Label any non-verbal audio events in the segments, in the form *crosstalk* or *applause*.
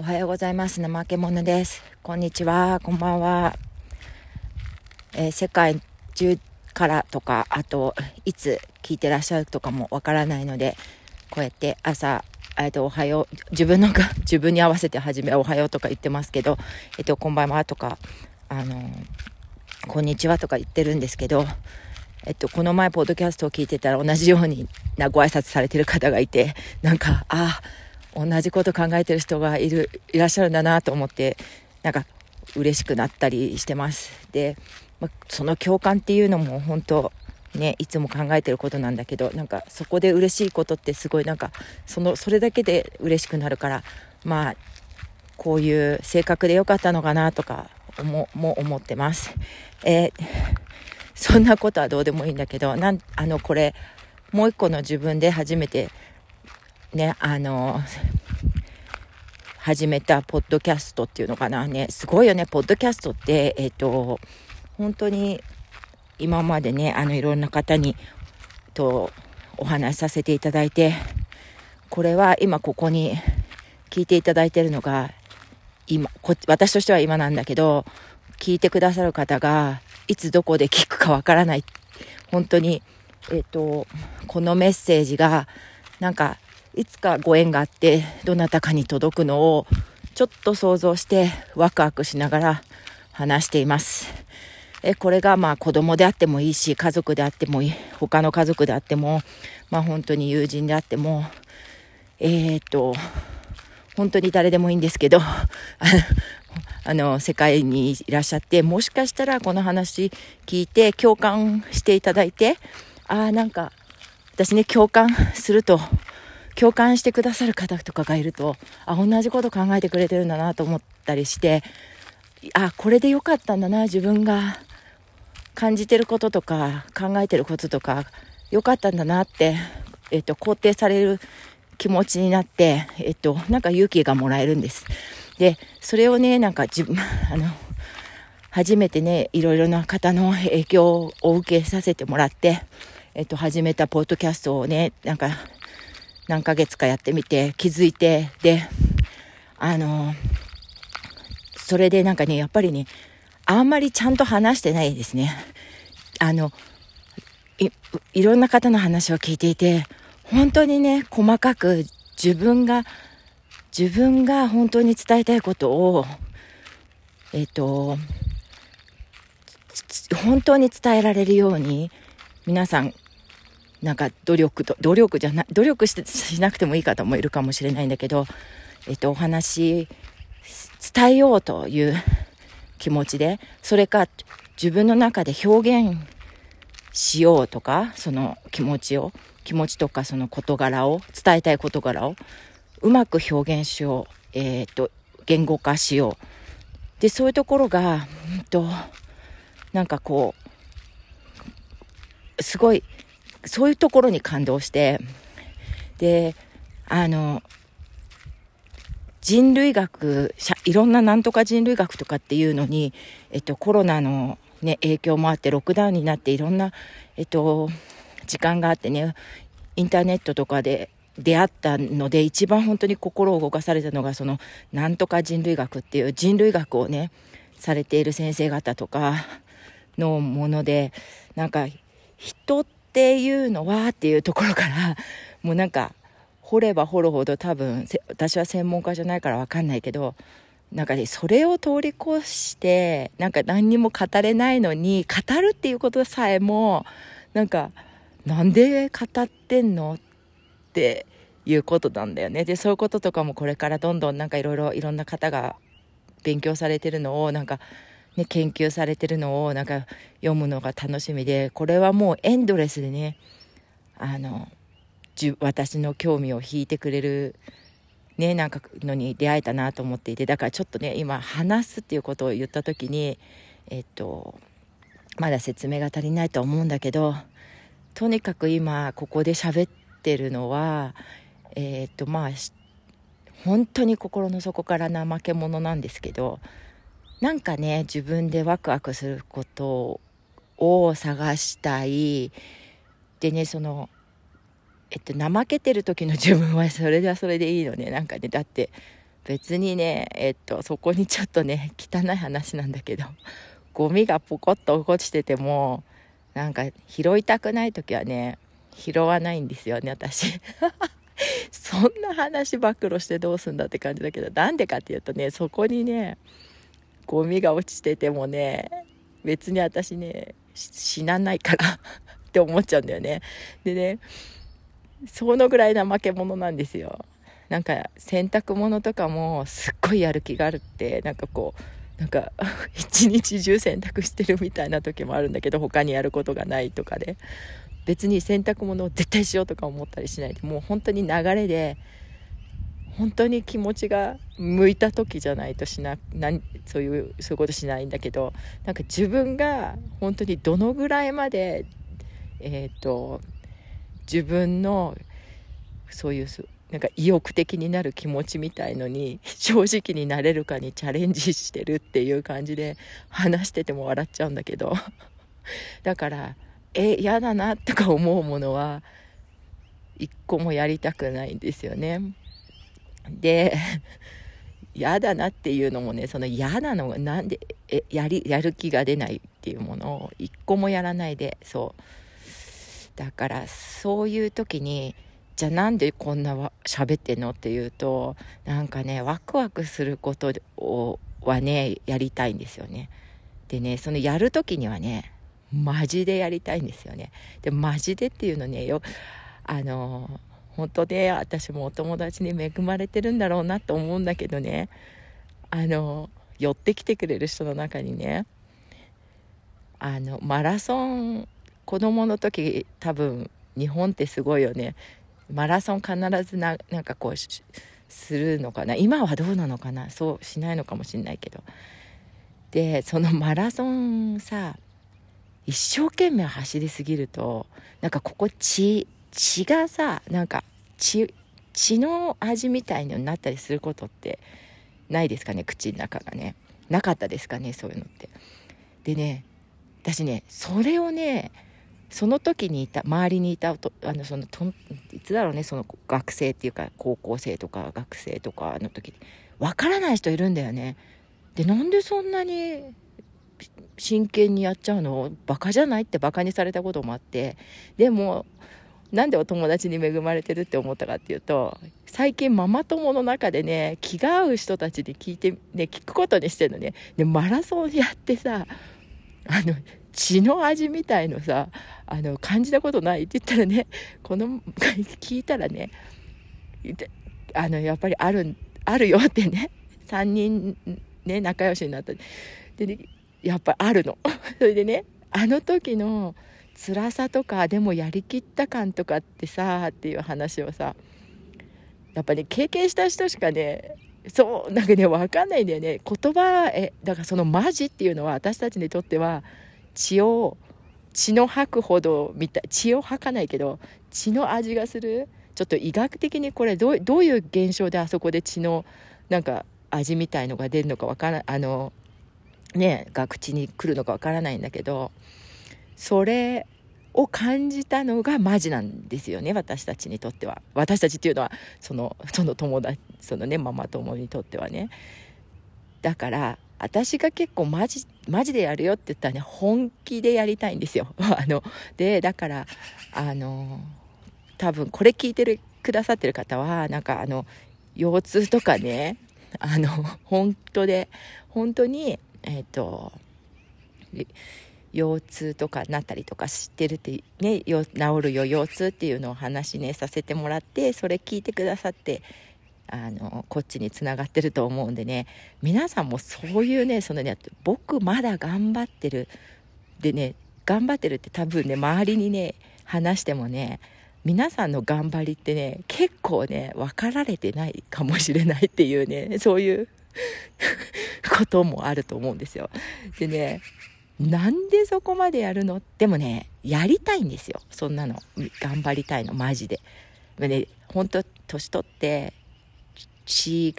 おはようございます。怠け者です。こんにちは。こんばんは。えー、世界中からとか、あと、いつ聞いてらっしゃるとかもわからないので、こうやって朝、えっと、おはよう、自分のか、*laughs* 自分に合わせて始め、おはようとか言ってますけど、えっと、こんばんはとか、あの、こんにちはとか言ってるんですけど、えっと、この前、ポッドキャストを聞いてたら同じようになご挨拶されてる方がいて、なんか、ああ、同じこと考えてる人がいるいらっしゃるんだなと思ってなんか嬉しくなったりしてますで、まその共感っていうのも本当ねいつも考えてることなんだけどなんかそこで嬉しいことってすごいなんかそのそれだけで嬉しくなるからまあこういう性格でよかったのかなとかもも思ってます。えー、そんなことはどうでもいいんだけどなんあのこれもう一個の自分で初めてね、あの、始めたポッドキャストっていうのかなね、すごいよね、ポッドキャストって、えっ、と、本当に今までね、あの、いろんな方に、と、お話しさせていただいて、これは今ここに聞いていただいてるのが、今、こ私としては今なんだけど、聞いてくださる方が、いつどこで聞くかわからない。本当に、えっ、と、このメッセージが、なんか、いつかご縁があってどなたかに届くのをちょっと想像してワクワクしながら話しています。えこれがまあ子供であってもいいし家族であってもいい他の家族であってもまあ本当に友人であってもえー、っと本当に誰でもいいんですけど *laughs* あの世界にいらっしゃってもしかしたらこの話聞いて共感していただいてああなんか私ね共感すると共感してくださる方とかがいると、あ、同じこと考えてくれてるんだなと思ったりして、あ、これでよかったんだな、自分が感じてることとか考えてることとか、よかったんだなって、えっと、肯定される気持ちになって、えっと、なんか勇気がもらえるんです。で、それをね、なんか自分、*laughs* あの、初めてね、いろいろな方の影響を受けさせてもらって、えっと、始めたポッドキャストをね、なんか、何ヶ月かやってみて気づいて、で、あの、それでなんかね、やっぱりね、あんまりちゃんと話してないですね。あの、い、いろんな方の話を聞いていて、本当にね、細かく自分が、自分が本当に伝えたいことを、えっ、と、本当に伝えられるように、皆さんなんか努力と、努力じゃな、努力してしなくてもいい方もいるかもしれないんだけど、えっと、お話、伝えようという気持ちで、それか自分の中で表現しようとか、その気持ちを、気持ちとかその事柄を、伝えたい事柄を、うまく表現しよう、えー、っと、言語化しよう。で、そういうところが、うんと、なんかこう、すごい、そういうところに感動して、で、あの、人類学、いろんななんとか人類学とかっていうのに、えっと、コロナのね、影響もあって、ロックダウンになっていろんな、えっと、時間があってね、インターネットとかで出会ったので、一番本当に心を動かされたのが、その、なんとか人類学っていう人類学をね、されている先生方とかのもので、なんか、人ってっていうのはっていうところから *laughs* もうなんか掘れば掘るほど多分私は専門家じゃないから分かんないけどなんかねそれを通り越してなんか何にも語れないのに語るっていうことさえもなんかなんで語ってんのっていうことなんだよね。でそういうこととかもこれからどんどんなんかいろいろいろんな方が勉強されてるのをなんかね、研究されてるのをなんか読むのが楽しみで、これはもうエンドレスでね、あの、私の興味を引いてくれる、ね、なんかのに出会えたなと思っていて、だからちょっとね、今話すっていうことを言った時に、えっと、まだ説明が足りないと思うんだけど、とにかく今ここで喋ってるのは、えっと、まあ、本当に心の底から怠け者なんですけど、なんかね自分でワクワクすることを探したい。でねそのえっと怠けてる時の *laughs* 自分はそれではそれでいいのね。なんかねだって別にねえっとそこにちょっとね汚い話なんだけどゴミがポコッと落ちててもなんか拾いたくない時はね拾わないんですよね私。*laughs* そんな話暴露してどうすんだって感じだけどなんでかっていうとねそこにねゴミが落ちててもね別に私ね死なないから *laughs* って思っちゃうんだよね。でねそのぐらい怠け者なんですよ。なんか洗濯物とかもすっごいやる気があるってなんかこうなんか *laughs* 一日中洗濯してるみたいな時もあるんだけど他にやることがないとかで別に洗濯物を絶対しようとか思ったりしない。でもう本当に流れで本当に気持ちが向いた時じゃないとしな何そういうそういうことしないんだけどなんか自分が本当にどのぐらいまでえっ、ー、と自分のそういうなんか意欲的になる気持ちみたいのに *laughs* 正直になれるかにチャレンジしてるっていう感じで話してても笑っちゃうんだけど。*laughs* だからえ嫌だなとか思うものは一個もやりたくないんですよね。で *laughs* 嫌だなっていうのもねその嫌なのがなんでえやりやる気が出ないっていうものを一個もやらないでそうだからそういう時にじゃあなんでこんな喋ってんのっていうとなんかねワクワクすることをはねやりたいんですよねでねそのやる時にはねマジでやりたいんですよね。でマジでっていうのねよあの本当で私もお友達に恵まれてるんだろうなと思うんだけどね。あの寄ってきてくれる人の中にねあのマラソン子供の時多分日本ってすごいよね。マラソン必ずななんかこうするのかな。今はどうなのかな。そうしないのかもしんないけど。でそのマラソンさ一生懸命走りすぎるとなんかここ血血がさなんか血血の味みたいになったりすることってないですかね？口の中がね。なかったですかね？そういうのって。でね私ねそれをねその時にいた周りにいたあのそのといつだろうね？その学生っていうか高校生とか学生とかの時に分からない人いるんだよね。でなんでそんなに真剣にやっちゃうの？バカじゃない？ってバカにされたこともあって。でもなんでお友達に恵まれてるって思ったかっていうと最近ママ友の中でね気が合う人たちに聞いてね聞くことにしてるのね。でマラソンやってさあの血の味みたいのさあの感じたことないって言ったらねこの聞いたらねあのやっぱりあるあるよってね3人ね仲良しになった。で、ね、やっぱあるの。*laughs* それでねあの時の辛さとかでもやりきった感とかってさっていう話をさやっぱり、ね、経験した人しかねそうなんかね分かんないんだよね。言葉えだからそのマジっていうのは私たちにとっては血を血の吐くほどみたい血を吐かないけど血の味がするちょっと医学的にこれどうどういう現象であそこで血のなんか味みたいのが出るのかわからあのねが口に来るのかわからないんだけどそれを感じたのがマジなんですよね私たちにとっては。私たちっていうのはそのその友達そのねママ友にとってはね。だから私が結構マジマジでやるよって言ったらね本気でやりたいんですよ。*laughs* あのでだからあの多分これ聞いてるくださってる方はなんかあの腰痛とかねあの本当で本当にえっ、ー、と腰痛とかなったりとかしてるってね治るよ腰痛っていうのを話ねさせてもらってそれ聞いてくださってあのこっちにつながってると思うんでね皆さんもそういうねそのね僕まだ頑張ってるでね頑張ってるって多分ね周りにね話してもね皆さんの頑張りってね結構ね分かられてないかもしれないっていうねそういう *laughs* こともあると思うんですよ。でねなんでそこまでやるの？でもねやりたいんですよ。そんなの。頑張りたいの。マジで。でね本当年取って血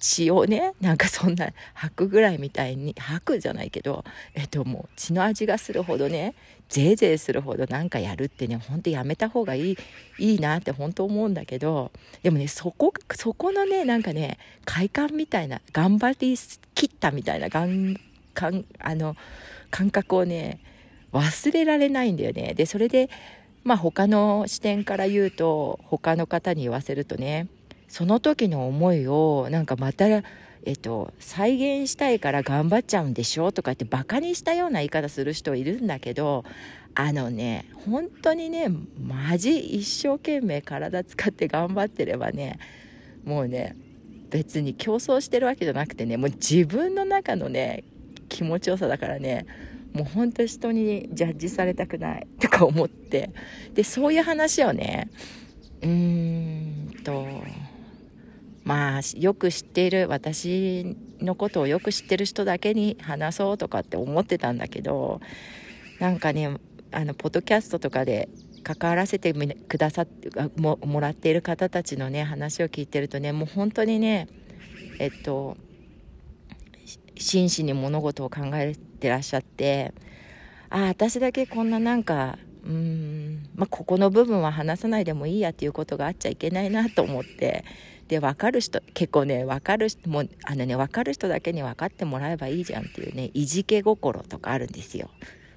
血をねなんかそんな吐くぐらいみたいに吐くじゃないけどえっともう血の味がするほどねぜいぜいするほどなんかやるってねほんとやめた方がいいいいなって本当思うんだけどでもねそこそこのねなんかね快感みたいな頑張りきったみたいながんかんあの感覚をね忘れられないんだよね。でそれでまあ他の視点から言うと他の方に言わせるとねその時の思いをなんかまた、えっと、再現したいから頑張っちゃうんでしょとかってバカにしたような言い方する人いるんだけどあのね本当にねマジ一生懸命体使って頑張ってればねもうね別に競争してるわけじゃなくてねもう自分の中のね気持ちよさだからねもう本当人にジャッジされたくないとか思って。でそういう話をねうーんとまあよく知っている私のことをよく知ってる人だけに話そうとかって思ってたんだけどなんかねあのポッドキャストとかで関わらせてくださってももらっている方たちのね話を聞いてるとねもう本当にねえっと真摯に物事を考えてらっしゃってああ私だけこんななんかうん、まあ、ここの部分は話さないでもいいやっていうことがあっちゃいけないなと思ってで分かる人結構ね分かる人もあのね分かる人だけに分かってもらえばいいじゃんっていうねいじけ心とかあるんですよ。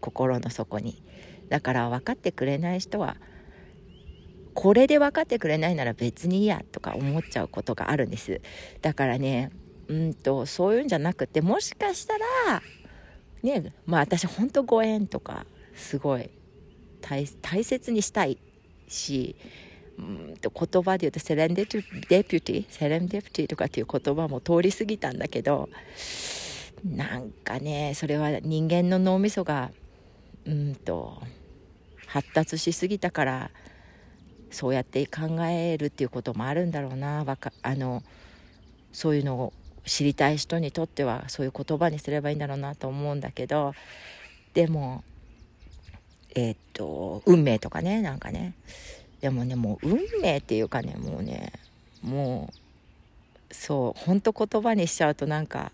心の底に。だから分かってくれない人はこれで分かってくれないなら別にいいやとか思っちゃうことがあるんです。だからねうんとそういうんじゃなくてもしかしたらねまあ私ほんとご縁とかすごい大切にしたいしうんと言葉で言うとセレンデピュティセレンデピュティとかっていう言葉も通り過ぎたんだけどなんかねそれは人間の脳みそがうんと発達しすぎたからそうやって考えるっていうこともあるんだろうな。あのそういうのを知りたい人にとってはそういう言葉にすればいいんだろうなと思うんだけどでもえー、っと運命とかねなんかね。でもねもう運命っていうかねもうねもうそうほんと言葉にしちゃうとなんか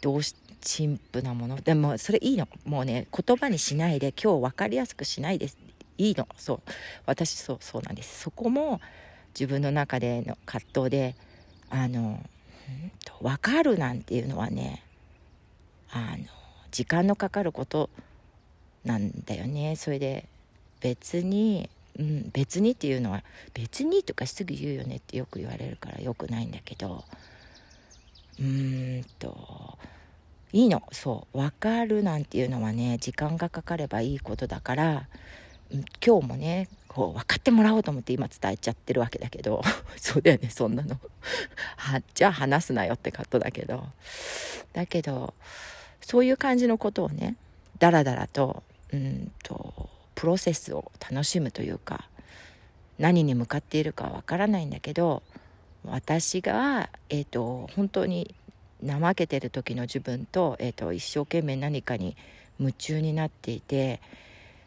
どうし陳腐なもの。でもそれいいの。もうね言葉にしないで今日分かりやすくしないです。いいの。そう。私そうそうなんです。そこも自分の中での葛藤であの分かるなんていうのはねあの時間のかかることなんだよね。それで別にうん、別にっていうのは別にとかすぐ言うよねってよく言われるからよくないんだけどうーんといいの。そう。分かるなんていうのはね時間がかかればいいことだから、今日もねこう分かってもらおうと思って今伝えちゃってるわけだけど。*laughs* そうだよねそんなの。*laughs* はじゃあ話すなよってカットだけど。だけどそういう感じのことをねだらだらとうんとプロセスを楽しむというか何に向かっているかわからないんだけど私が、えーと、本当に怠けてる時の自分と,、えーと、一生懸命何かに夢中になっていて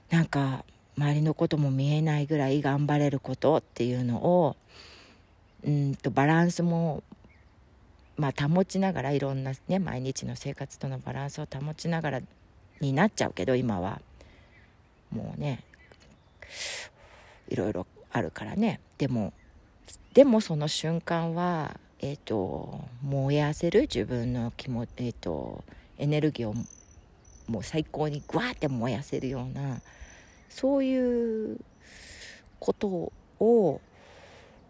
なんか周りのことも見えないぐらい頑張れることっていうのをうんとバランスも、まあ、保ちながらいろんなね毎日の生活とのバランスを保ちながらになっちゃうけど今は。もうねいろいろあるからねでもでもその瞬間はえっ、ー、と燃やせる自分の気持ちえっ、ー、とエネルギーをもう最高にグワーって燃やせるようなそういうことを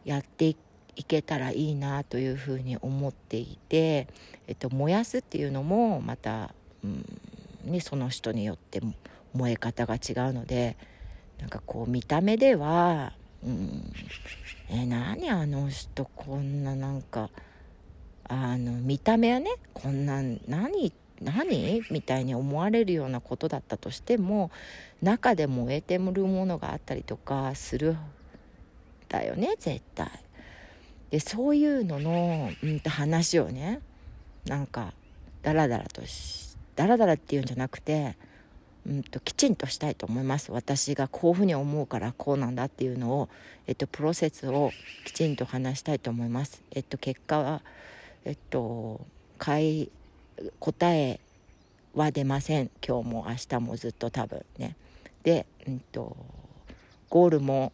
やっていけたらいいなというふうに思っていて、えっと、燃やすっていうのもまた、うんね、その人によって燃え方が違うのでなんかこう見た目ではうんえ何あの人こんななんかあの見た目はねこんな何って何？みたいに思われるようなことだったとしても中で燃えてるものがあったりとかするだよね絶対。でそういうのの、うん、話をねなんかダラダラとしダラダラっていうんじゃなくてうんと、きちんとしたいと思います私がこういうふうに思うからこうなんだっていうのを、えっと、プロセスをきちんと話したいと思います。えっと、結果は、えっと、答えは出ません今日も明日もずっと多分ね。で、うんと、ゴールも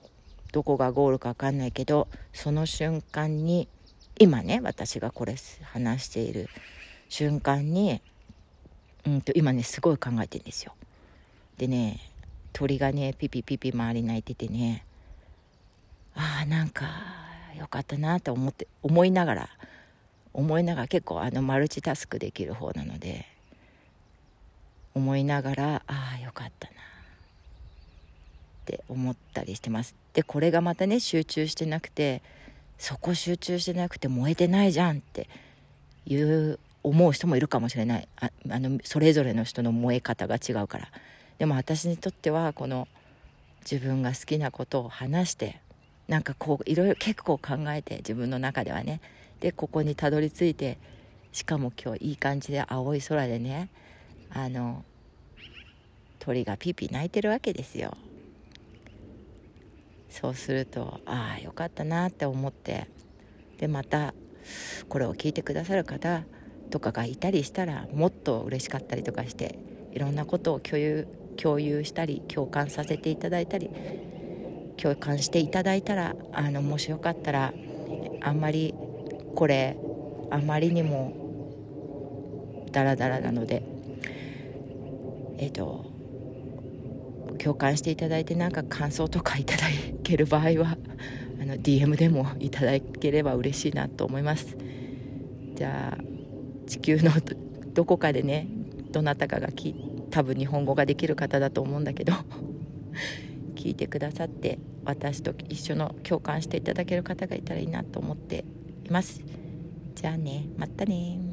どこがゴールか分かんないけどその瞬間に今ね私がこれ話している瞬間に、うんと、今ねすごい考えてんですよ。でね鳥がねピピピピ周り鳴いててねああなんかよかったなと思って思いながら思いながら結構あのマルチタスクできる方なので思いながらああよかったな。って思ったりしてます。でこれがまたね集中してなくてそこ集中してなくて燃えてないじゃんっていう思う人もいるかもしれない。ああのそれぞれの人の燃え方が違うから。でも私にとってはこの自分が好きなことを話してなんかこういろいろ結構考えて自分の中ではねでここにたどり着いてしかも今日いい感じで青い空でねあの鳥がピーピー鳴いてるわけですよ。そうするとああよかったなって思ってでまたこれを聞いてくださる方とかがいたりしたらもっと嬉しかったりとかしていろんなことを共有共有したり共感させていただいたり共感していただいたらあのもしよかったらあんまりこれあまりにもダラダラなのでえっ、と共感していただいてなんか感想とかいただける場合は *laughs* あの DM でもいただければ嬉しいなと思います。じゃあ地球の *laughs* どこかでねどなたかがき多分日本語ができる方だと思うんだけど *laughs* 聞いてくださって私と一緒の共感していただける方がいたらいいなと思ってます。じゃあねまたね